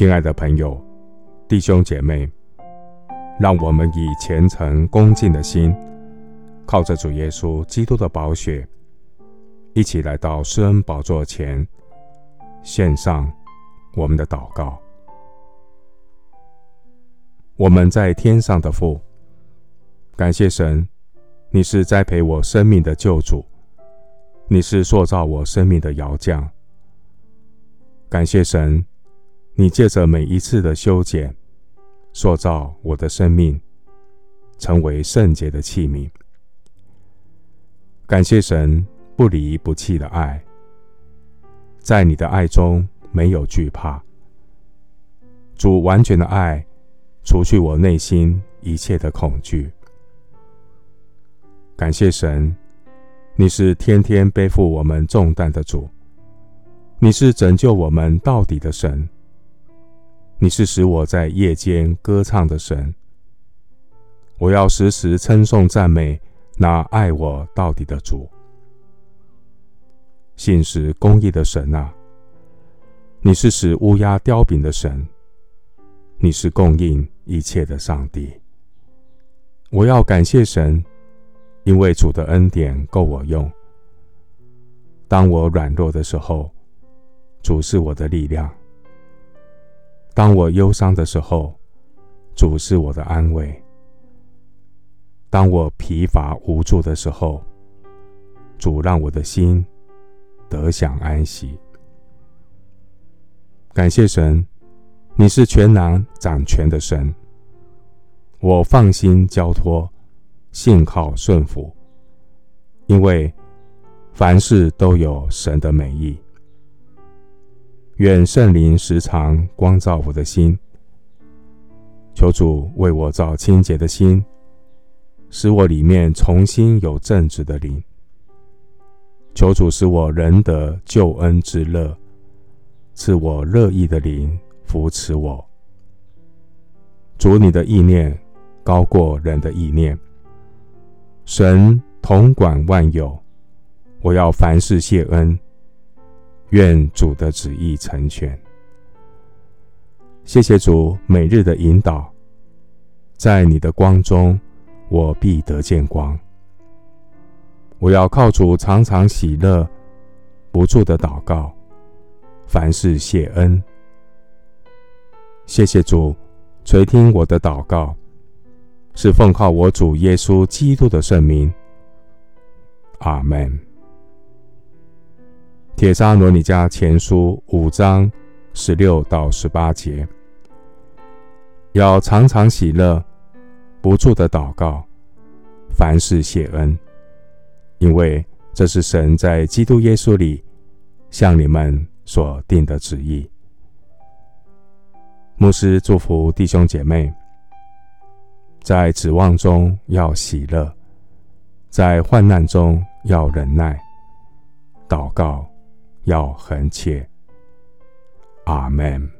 亲爱的朋友、弟兄姐妹，让我们以虔诚恭敬的心，靠着主耶稣基督的宝血，一起来到施恩宝座前，献上我们的祷告。我们在天上的父，感谢神，你是栽培我生命的救主，你是塑造我生命的窑匠。感谢神。你借着每一次的修剪，塑造我的生命，成为圣洁的器皿。感谢神不离不弃的爱，在你的爱中没有惧怕。主完全的爱，除去我内心一切的恐惧。感谢神，你是天天背负我们重担的主，你是拯救我们到底的神。你是使我在夜间歌唱的神，我要时时称颂赞美那爱我到底的主。信实公义的神啊，你是使乌鸦叼饼的神，你是供应一切的上帝。我要感谢神，因为主的恩典够我用。当我软弱的时候，主是我的力量。当我忧伤的时候，主是我的安慰；当我疲乏无助的时候，主让我的心得享安息。感谢神，你是全能掌权的神，我放心交托，信靠顺服，因为凡事都有神的美意。愿圣灵时常光照我的心，求主为我造清洁的心，使我里面重新有正直的灵。求主使我仍得救恩之乐，赐我乐意的灵扶持我。主你的意念高过人的意念，神统管万有，我要凡事谢恩。愿主的旨意成全。谢谢主每日的引导，在你的光中，我必得见光。我要靠主常常喜乐，不住的祷告，凡事谢恩。谢谢主垂听我的祷告，是奉靠我主耶稣基督的圣名。阿门。帖撒罗尼迦前书五章十六到十八节，要常常喜乐，不住的祷告，凡事谢恩，因为这是神在基督耶稣里向你们所定的旨意。牧师祝福弟兄姐妹，在指望中要喜乐，在患难中要忍耐，祷告。要恒切，阿门。